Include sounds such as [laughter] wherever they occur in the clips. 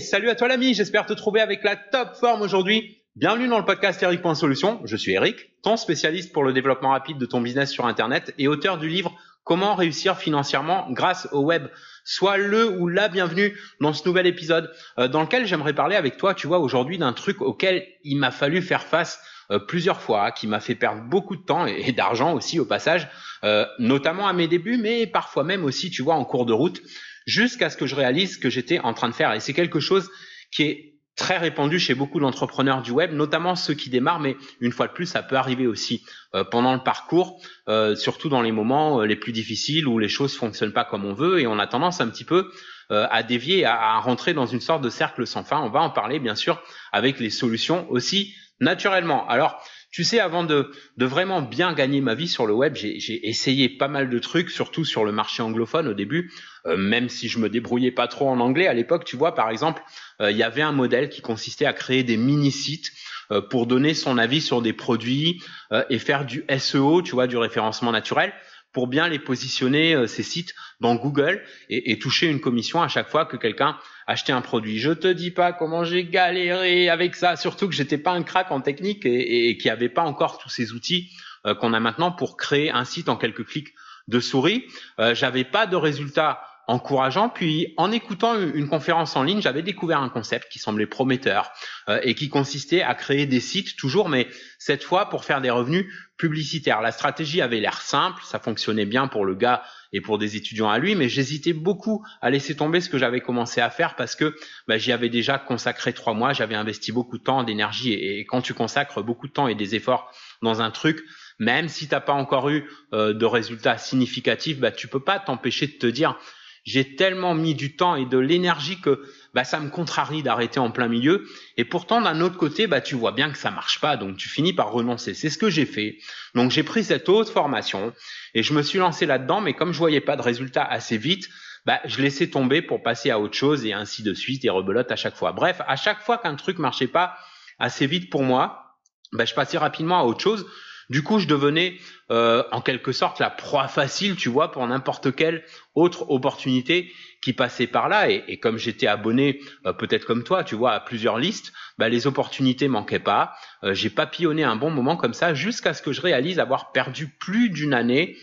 Salut à toi l'ami, j'espère te trouver avec la top forme aujourd'hui. Bienvenue dans le podcast Eric.solution. Je suis Eric, ton spécialiste pour le développement rapide de ton business sur Internet et auteur du livre Comment réussir financièrement grâce au web. Sois le ou la bienvenue dans ce nouvel épisode euh, dans lequel j'aimerais parler avec toi, tu vois, aujourd'hui d'un truc auquel il m'a fallu faire face euh, plusieurs fois, qui m'a fait perdre beaucoup de temps et, d'argent aussi au passage, euh, notamment à mes débuts, mais parfois même aussi, tu vois, en cours de route, jusqu'à ce que je réalise ce que j'étais en train de faire. Et c'est quelque chose qui est très répandu chez beaucoup d'entrepreneurs du web, notamment ceux qui démarrent, mais une fois de plus, ça peut arriver aussi euh, pendant le parcours, euh, surtout dans les moments euh, les plus difficiles où les choses fonctionnent pas comme on veut et on a tendance un petit peu à dévier, à, à, rentrer dans une sorte de cercle sans fin. On va en parler bien sûr avec les solutions aussi naturellement. Alors, tu sais, avant de, vraiment bien gagner ma vie sur le web, j'ai essayé pas mal de trucs, surtout sur le marché anglophone au début, euh, même si je me débrouillais pas trop en anglais. À l'époque, tu vois, par exemple, euh, il y avait un modèle qui consistait à créer des mini-sites euh, pour donner son avis sur des produits et faire du SEO, tu vois, du référencement naturel pour bien les positionner euh, ces sites dans Google et, et, toucher une commission à chaque fois que quelqu'un achetait un produit. Je te dis pas comment j'ai galéré avec ça, surtout que j'étais pas un crack en technique et, et, qui avait pas encore tous ces outils euh, qu'on a maintenant pour créer un site en quelques clics de souris. Euh, J'avais pas de résultats encourageant. Puis en écoutant une conférence en ligne, j'avais découvert un concept qui semblait prometteur euh, et qui consistait à créer des sites toujours, mais cette fois pour faire des revenus publicitaires. La stratégie avait l'air simple, ça fonctionnait bien pour le gars et pour des étudiants à lui, mais j'hésitais beaucoup à laisser tomber ce que j'avais commencé à faire parce que bah, j'y avais déjà consacré trois mois, j'avais investi beaucoup de temps, d'énergie et, quand tu consacres beaucoup de temps et des efforts dans un truc, même si t'as pas encore eu euh, de résultats significatifs, bah, tu peux pas t'empêcher de te dire j'ai tellement mis du temps et de l'énergie que bah, ça me contrarie d'arrêter en plein milieu. Et pourtant, d'un autre côté, bah, tu vois bien que ça marche pas, donc tu finis par renoncer. C'est ce que j'ai fait. Donc j'ai pris cette autre formation et je me suis lancé là-dedans, mais comme je voyais pas de résultat assez vite, bah, je laissais tomber pour passer à autre chose et ainsi de suite et rebelote à chaque fois. Bref, à chaque fois qu'un truc marchait pas assez vite pour moi, bah, je passais rapidement à autre chose du coup, je devenais euh, en quelque sorte la proie facile, tu vois, pour n'importe quelle autre opportunité qui passait par là. Et, comme j'étais abonné, euh, peut-être comme toi, tu vois, à plusieurs listes, bah, les opportunités manquaient pas. Euh, j'ai papillonné un bon moment comme ça jusqu'à ce que je réalise avoir perdu plus d'une année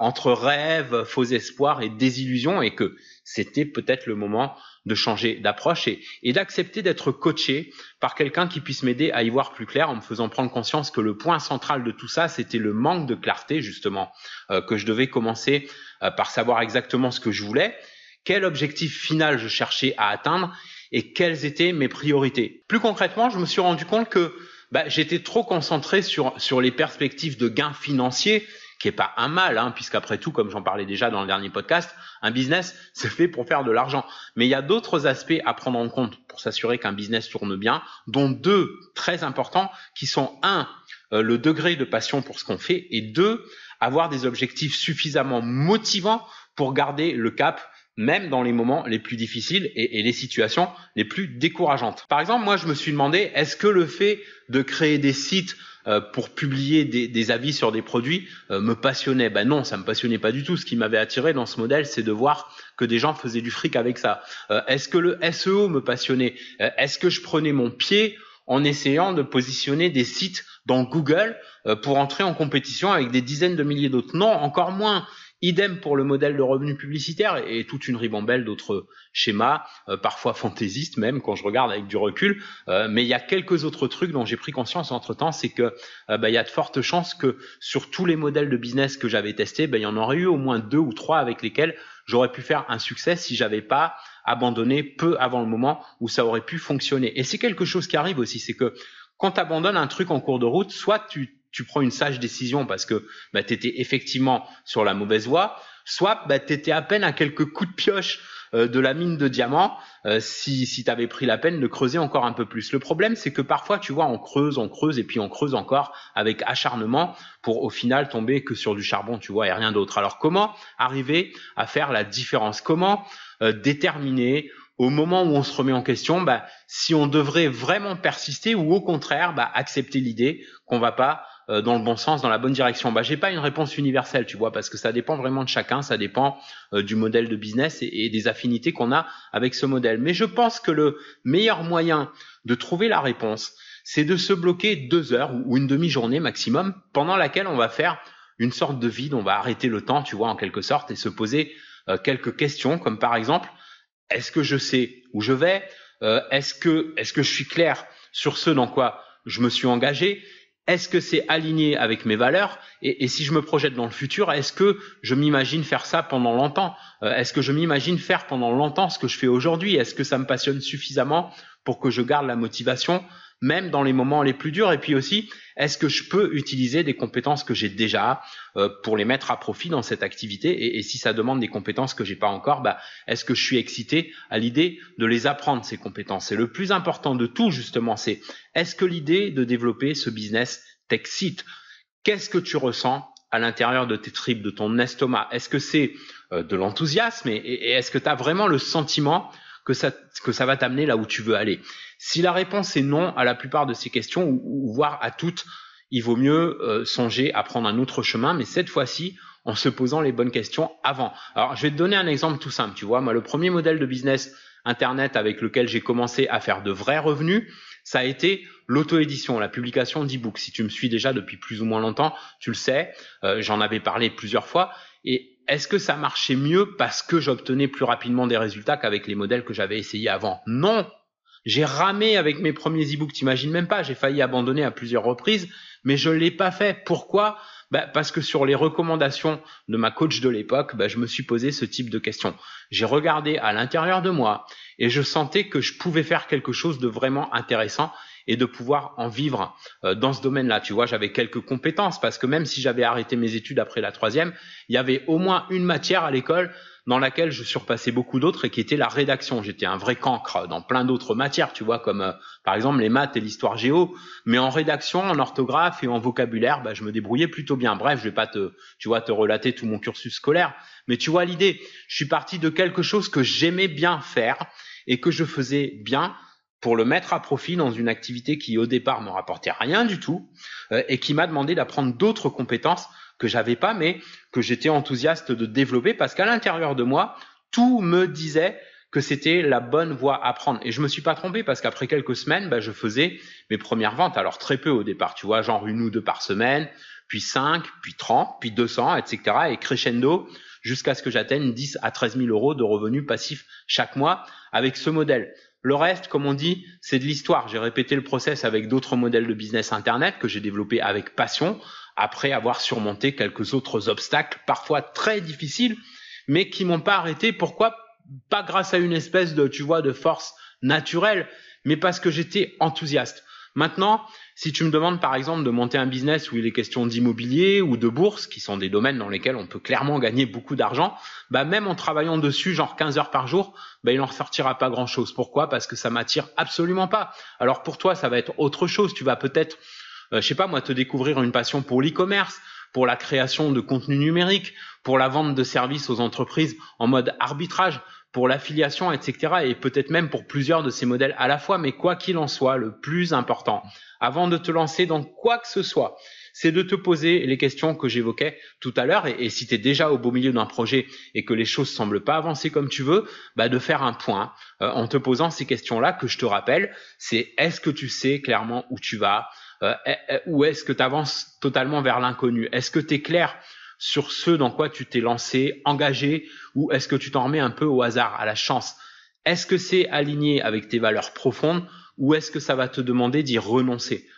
entre rêves, faux espoirs et désillusions et que c'était peut-être le moment de changer d'approche et, et d'accepter d'être coaché par quelqu'un qui puisse m'aider à y voir plus clair en me faisant prendre conscience que le point central de tout ça, c'était le manque de clarté justement, euh, que je devais commencer euh, par savoir exactement ce que je voulais, quel objectif final je cherchais à atteindre et quelles étaient mes priorités. Plus concrètement, je me suis rendu compte que bah, j'étais trop concentré sur, sur les perspectives de gains financiers qui est pas un mal, hein, puisqu'après tout, comme j'en parlais déjà dans le dernier podcast, un business, [laughs] c'est fait pour faire de l'argent. Mais il y a d'autres aspects à prendre en compte pour s'assurer qu'un business tourne bien, dont deux très importants, qui sont un, euh, le degré de passion pour ce qu'on fait, et deux, avoir des objectifs suffisamment motivants pour garder le cap même dans les moments les plus difficiles et, les situations les plus décourageantes. Par exemple, moi, je me suis demandé, est-ce que le fait de créer des sites euh, pour publier des, des, avis sur des produits euh, me passionnait? Ben non, ça me passionnait pas du tout. Ce qui m'avait attiré dans ce modèle, c'est de voir que des gens faisaient du fric avec ça. Euh, est-ce que le SEO me passionnait? Est-ce que je prenais mon pied en essayant de positionner des sites dans Google pour entrer en compétition avec des dizaines de milliers d'autres? Non, encore moins. Idem pour le modèle de revenu publicitaire et toute une ribambelle d'autres schémas, euh, parfois fantaisistes même quand je regarde avec du recul. Euh, mais il y a quelques autres trucs dont j'ai pris conscience entre temps, c'est que euh, bah, il y a de fortes chances que sur tous les modèles de business que j'avais testés, bah, il y en aurait eu au moins deux ou trois avec lesquels j'aurais pu faire un succès si j'avais pas abandonné peu avant le moment où ça aurait pu fonctionner. Et c'est quelque chose qui arrive aussi, c'est que quand tu abandonnes un truc en cours de route, soit tu tu prends une sage décision parce que bah, tu étais effectivement sur la mauvaise voie, soit bah, tu étais à peine à quelques coups de pioche euh, de la mine de diamants euh, si, si tu avais pris la peine de creuser encore un peu plus. Le problème, c'est que parfois, tu vois, on creuse, on creuse et puis on creuse encore avec acharnement pour au final tomber que sur du charbon, tu vois, et rien d'autre. Alors comment arriver à faire la différence? Comment euh, déterminer au moment où on se remet en question, bah, si on devrait vraiment persister ou au contraire bah, accepter l'idée qu'on va pas euh, dans le bon sens, dans la bonne direction. Bah, j'ai pas une réponse universelle, tu vois, parce que ça dépend vraiment de chacun, ça dépend euh, du modèle de business et, des affinités qu'on a avec ce modèle. Mais je pense que le meilleur moyen de trouver la réponse, c'est de se bloquer deux heures ou une demi-journée maximum, pendant laquelle on va faire une sorte de vide, on va arrêter le temps, tu vois, en quelque sorte, et se poser euh, quelques questions, comme par exemple, est-ce que je sais où je vais? Est-ce que est-ce que je suis clair sur ce dans quoi je me suis engagé? Est-ce que c'est aligné avec mes valeurs et, si je me projette dans le futur, est-ce que je m'imagine faire ça pendant longtemps? Euh, Est-ce que je m'imagine faire pendant longtemps ce que je fais aujourd'hui? Est-ce que ça me passionne suffisamment pour que je garde la motivation même dans les moments les plus durs. Et puis aussi, est-ce que je peux utiliser des compétences que j'ai déjà euh, pour les mettre à profit dans cette activité? Et, si ça demande des compétences que j'ai pas encore, bah, est-ce que je suis excité à l'idée de les apprendre ces compétences? Et le plus important de tout justement, c'est est-ce que l'idée de développer ce business t'excite? Qu'est-ce que tu ressens à l'intérieur de tes tripes, de ton estomac? Est-ce que c'est euh, de l'enthousiasme? Et, est-ce que tu as vraiment le sentiment que ça, que ça va t'amener là où tu veux aller Si la réponse est non à la plupart de ces questions, ou, voire à toutes, il vaut mieux euh, songer à prendre un autre chemin, mais cette fois-ci en se posant les bonnes questions avant. Alors, je vais te donner un exemple tout simple. Tu vois, moi, le premier modèle de business Internet avec lequel j'ai commencé à faire de vrais revenus, ça a été l'auto-édition, la publication d'e-books. Si tu me suis déjà depuis plus ou moins longtemps, tu le sais, euh, j'en avais parlé plusieurs fois. Et est-ce que ça marchait mieux parce que j'obtenais plus rapidement des résultats qu'avec les modèles que j'avais essayés avant? Non J'ai ramé avec mes premiers e-books, t'imagines même pas, j'ai failli abandonner à plusieurs reprises, mais je l'ai pas fait. Pourquoi? Bah, parce que sur les recommandations de ma coach de l'époque, bah, je me suis posé ce type de questions. J'ai regardé à l'intérieur de moi et je sentais que je pouvais faire quelque chose de vraiment intéressant et de pouvoir en vivre euh, dans ce domaine-là. Tu vois, j'avais quelques compétences parce que même si j'avais arrêté mes études après la troisième, il y avait au moins une matière à l'école dans laquelle je surpassais beaucoup d'autres et qui était la rédaction. J'étais un vrai cancre dans plein d'autres matières, tu vois, comme euh, par exemple les maths et l'histoire géo, mais en rédaction, en orthographe et en vocabulaire, bah, je me débrouillais plutôt bien. Bref, je vais pas te, tu vois, te relater tout mon cursus scolaire, mais tu vois l'idée. Je suis parti de quelque chose que j'aimais bien faire et que je faisais bien pour le mettre à profit dans une activité qui au départ me rapportait rien du tout euh, et qui m'a demandé d'apprendre d'autres compétences que j'avais pas, mais que j'étais enthousiaste de développer parce qu'à l'intérieur de moi, tout me disait que c'était la bonne voie à prendre. Et je me suis pas trompé parce qu'après quelques semaines, bah, je faisais mes premières ventes. Alors très peu au départ, tu vois, genre une ou deux par semaine, puis cinq, puis 30, puis 200, etc. Et crescendo jusqu'à ce que j'atteigne 10 à 13 000 euros de revenus passifs chaque mois avec ce modèle. Le reste, comme on dit, c'est de l'histoire. J'ai répété le process avec d'autres modèles de business Internet que j'ai développé avec passion après avoir surmonté quelques autres obstacles, parfois très difficiles, mais qui m'ont pas arrêté. Pourquoi? Pas grâce à une espèce de, tu vois, de force naturelle, mais parce que j'étais enthousiaste. Maintenant, si tu me demandes par exemple de monter un business où il est question d'immobilier ou de bourse, qui sont des domaines dans lesquels on peut clairement gagner beaucoup d'argent, bah même en travaillant dessus genre 15 heures par jour, bah il n'en ressortira pas grand chose. Pourquoi? Parce que ça m'attire absolument pas. Alors pour toi, ça va être autre chose. Tu vas peut-être euh, je sais pas moi, te découvrir une passion pour l'e-commerce, pour la création de contenu numérique, pour la vente de services aux entreprises en mode arbitrage, pour l'affiliation, etc. Et peut-être même pour plusieurs de ces modèles à la fois. Mais quoi qu'il en soit, le plus important, avant de te lancer dans quoi que ce soit, c'est de te poser les questions que j'évoquais tout à l'heure. Et, si tu es déjà au beau milieu d'un projet et que les choses semblent pas avancer comme tu veux, bah de faire un point euh, en te posant ces questions-là que je te rappelle. C'est est-ce que tu sais clairement où tu vas euh, ou est-ce que tu avances totalement vers l'inconnu? Est-ce que tu es clair sur ce dans quoi tu t'es lancé, engagé, ou est-ce que tu t'en remets un peu au hasard, à la chance? Est-ce que c'est aligné avec tes valeurs profondes ou est-ce que ça va te demander d'y renoncer?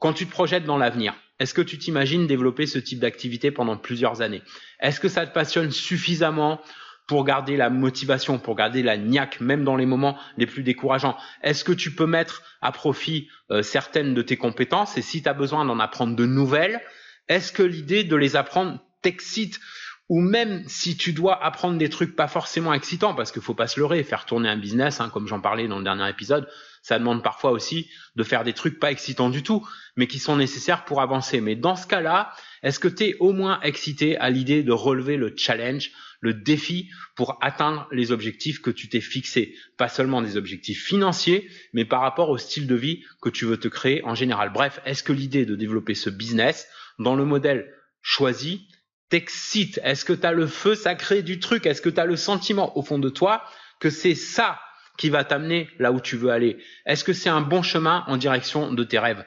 Quand tu te projettes dans l'avenir, est-ce que tu t'imagines développer ce type d'activité pendant plusieurs années? Est-ce que ça te passionne suffisamment pour garder la motivation, pour garder la niaque, même dans les moments les plus décourageants? Est-ce que tu peux mettre à profit euh, certaines de tes compétences? Et si tu as besoin d'en apprendre de nouvelles, est-ce que l'idée de les apprendre t'excite ou même si tu dois apprendre des trucs pas forcément excitants, parce qu'il faut pas se leurrer, faire tourner un business, hein, comme j'en parlais dans le dernier épisode, ça demande parfois aussi de faire des trucs pas excitants du tout, mais qui sont nécessaires pour avancer. Mais dans ce cas-là, est-ce que tu es au moins excité à l'idée de relever le challenge, le défi pour atteindre les objectifs que tu t'es fixés? Pas seulement des objectifs financiers, mais par rapport au style de vie que tu veux te créer en général. Bref, est-ce que l'idée de développer ce business dans le modèle choisi t'excite Est-ce que tu as le feu sacré du truc? Est-ce que tu as le sentiment au fond de toi que c'est ça qui va t'amener là où tu veux aller? Est-ce que c'est un bon chemin en direction de tes rêves?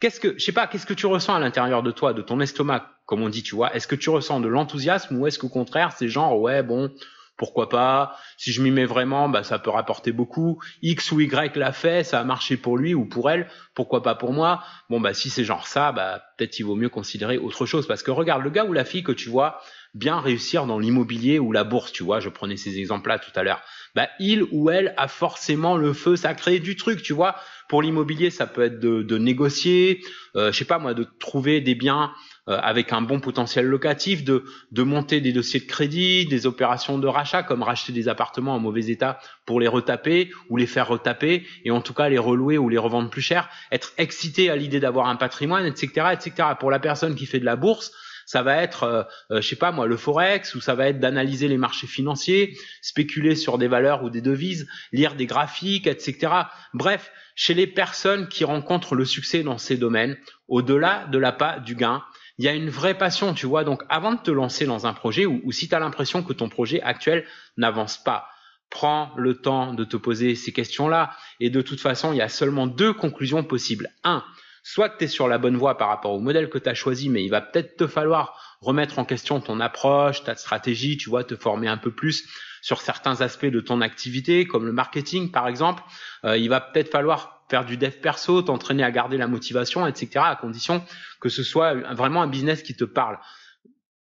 Qu'est-ce que, je sais pas, qu'est-ce que tu ressens à l'intérieur de toi, de ton estomac, comme on dit, tu vois? Est-ce que tu ressens de l'enthousiasme ou est-ce qu'au contraire, c'est genre, ouais, bon, pourquoi pas Si je m'y mets vraiment, bah, ça peut rapporter beaucoup. X ou Y l'a fait, ça a marché pour lui ou pour elle, pourquoi pas pour moi Bon, bah, si c'est genre ça, bah, peut-être il vaut mieux considérer autre chose. Parce que regarde, le gars ou la fille que tu vois bien réussir dans l'immobilier ou la bourse, tu vois, je prenais ces exemples-là tout à l'heure, bah, il ou elle a forcément le feu sacré du truc, tu vois. Pour l'immobilier, ça peut être de, de négocier, euh, je sais pas moi, de trouver des biens avec un bon potentiel locatif, de, de monter des dossiers de crédit, des opérations de rachat, comme racheter des appartements en mauvais état pour les retaper ou les faire retaper, et en tout cas les relouer ou les revendre plus cher, être excité à l'idée d'avoir un patrimoine, etc., etc. Pour la personne qui fait de la bourse, ça va être, euh, euh, je sais pas moi, le forex, ou ça va être d'analyser les marchés financiers, spéculer sur des valeurs ou des devises, lire des graphiques, etc. Bref, chez les personnes qui rencontrent le succès dans ces domaines, au-delà de la pas du gain, il y a une vraie passion, tu vois. Donc, avant de te lancer dans un projet, ou, si tu as l'impression que ton projet actuel n'avance pas, prends le temps de te poser ces questions-là. Et de toute façon, il y a seulement deux conclusions possibles. Un, soit tu es sur la bonne voie par rapport au modèle que tu as choisi, mais il va peut-être te falloir remettre en question ton approche, ta stratégie, tu vois, te former un peu plus sur certains aspects de ton activité, comme le marketing par exemple. Euh, il va peut-être falloir faire du dev perso, t'entraîner à garder la motivation, etc., à condition que ce soit vraiment un business qui te parle.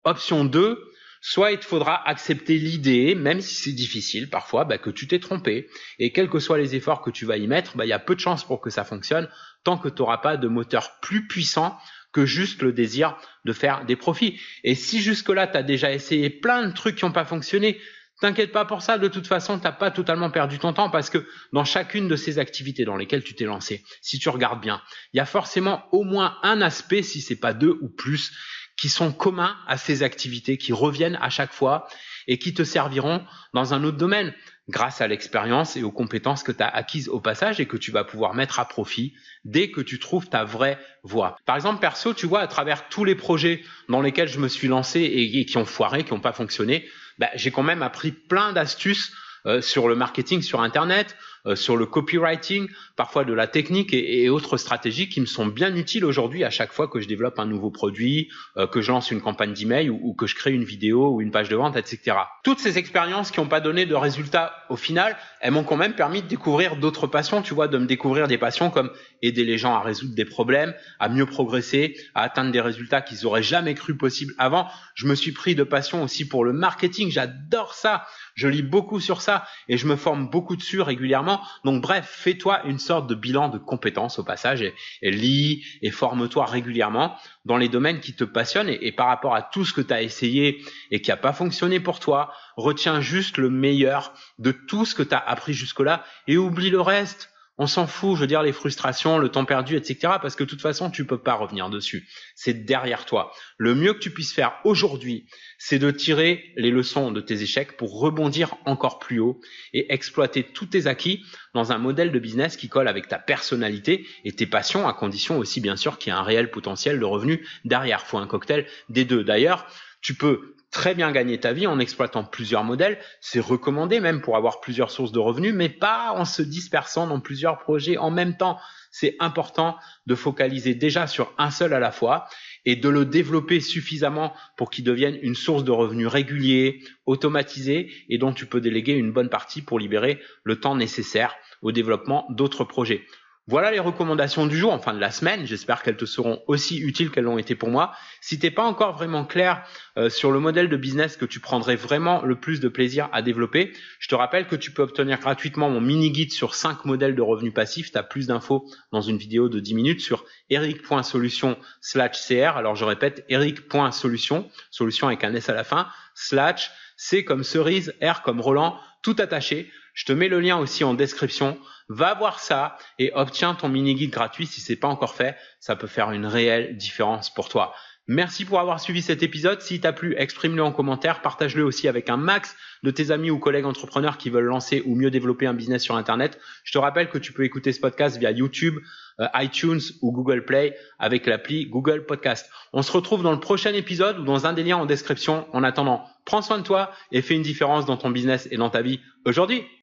Option 2, soit il te faudra accepter l'idée, même si c'est difficile parfois, bah, que tu t'es trompé. Et quels que soient les efforts que tu vas y mettre, bah, il y a peu de chances pour que ça fonctionne tant que tu n'auras pas de moteur plus puissant que juste le désir de faire des profits. Et si jusque-là, tu as déjà essayé plein de trucs qui n'ont pas fonctionné, T'inquiète pas pour ça, de toute façon, t'as pas totalement perdu ton temps parce que dans chacune de ces activités dans lesquelles tu t'es lancé, si tu regardes bien, il y a forcément au moins un aspect, si c'est pas deux ou plus, qui sont communs à ces activités, qui reviennent à chaque fois et qui te serviront dans un autre domaine grâce à l'expérience et aux compétences que tu as acquises au passage et que tu vas pouvoir mettre à profit dès que tu trouves ta vraie voie. Par exemple, perso, tu vois, à travers tous les projets dans lesquels je me suis lancé et, qui ont foiré, qui n'ont pas fonctionné, bah, j'ai quand même appris plein d'astuces euh, sur le marketing sur Internet, sur le copywriting, parfois de la technique et, autres stratégies qui me sont bien utiles aujourd'hui à chaque fois que je développe un nouveau produit, euh, que je lance une campagne d'email ou, ou que je crée une vidéo ou une page de vente, etc. Toutes ces expériences qui n'ont pas donné de résultats au final, elles m'ont quand même permis de découvrir d'autres passions, tu vois, de me découvrir des passions comme aider les gens à résoudre des problèmes, à mieux progresser, à atteindre des résultats qu'ils auraient jamais cru possible avant. Je me suis pris de passion aussi pour le marketing, j'adore ça. Je lis beaucoup sur ça et je me forme beaucoup dessus régulièrement. Donc bref, fais-toi une sorte de bilan de compétences au passage et, lis et forme-toi régulièrement dans les domaines qui te passionnent et, par rapport à tout ce que tu as essayé et qui n'a pas fonctionné pour toi, retiens juste le meilleur de tout ce que tu as appris jusque-là et oublie le reste. On s'en fout, je veux dire, les frustrations, le temps perdu, etc. Parce que de toute façon, tu peux pas revenir dessus. C'est derrière toi. Le mieux que tu puisses faire aujourd'hui, c'est de tirer les leçons de tes échecs pour rebondir encore plus haut et exploiter tous tes acquis dans un modèle de business qui colle avec ta personnalité et tes passions, à condition aussi, bien sûr, qu'il y ait un réel potentiel de revenu derrière. Faut un cocktail des deux. D'ailleurs, tu peux très bien gagner ta vie en exploitant plusieurs modèles. C'est recommandé même pour avoir plusieurs sources de revenus, mais pas en se dispersant dans plusieurs projets en même temps. C'est important de focaliser déjà sur un seul à la fois et de le développer suffisamment pour qu'il devienne une source de revenus régulier, automatisé et dont tu peux déléguer une bonne partie pour libérer le temps nécessaire au développement d'autres projets. Voilà les recommandations du jour, enfin de la semaine. J'espère qu'elles te seront aussi utiles qu'elles l'ont été pour moi. Si t'es pas encore vraiment clair euh, sur le modèle de business que tu prendrais vraiment le plus de plaisir à développer, je te rappelle que tu peux obtenir gratuitement mon mini guide sur 5 modèles de revenus passifs. Tu as plus d'infos dans une vidéo de 10 minutes sur eric.solution slash cr. Alors je répète, eric.solution, solution avec un S à la fin, slash C comme cerise, R comme Roland, tout attaché. Je te mets le lien aussi en description Va voir ça et obtiens ton mini guide gratuit si c'est pas encore fait. Ça peut faire une réelle différence pour toi. Merci pour avoir suivi cet épisode. Si t'a plu, exprime-le en commentaire. Partage-le aussi avec un max de tes amis ou collègues entrepreneurs qui veulent lancer ou mieux développer un business sur Internet. Je te rappelle que tu peux écouter ce podcast via YouTube, euh, iTunes ou Google Play avec l'appli Google Podcast. On se retrouve dans le prochain épisode ou dans un des liens en description. En attendant, prends soin de toi et fais une différence dans ton business et dans ta vie aujourd'hui.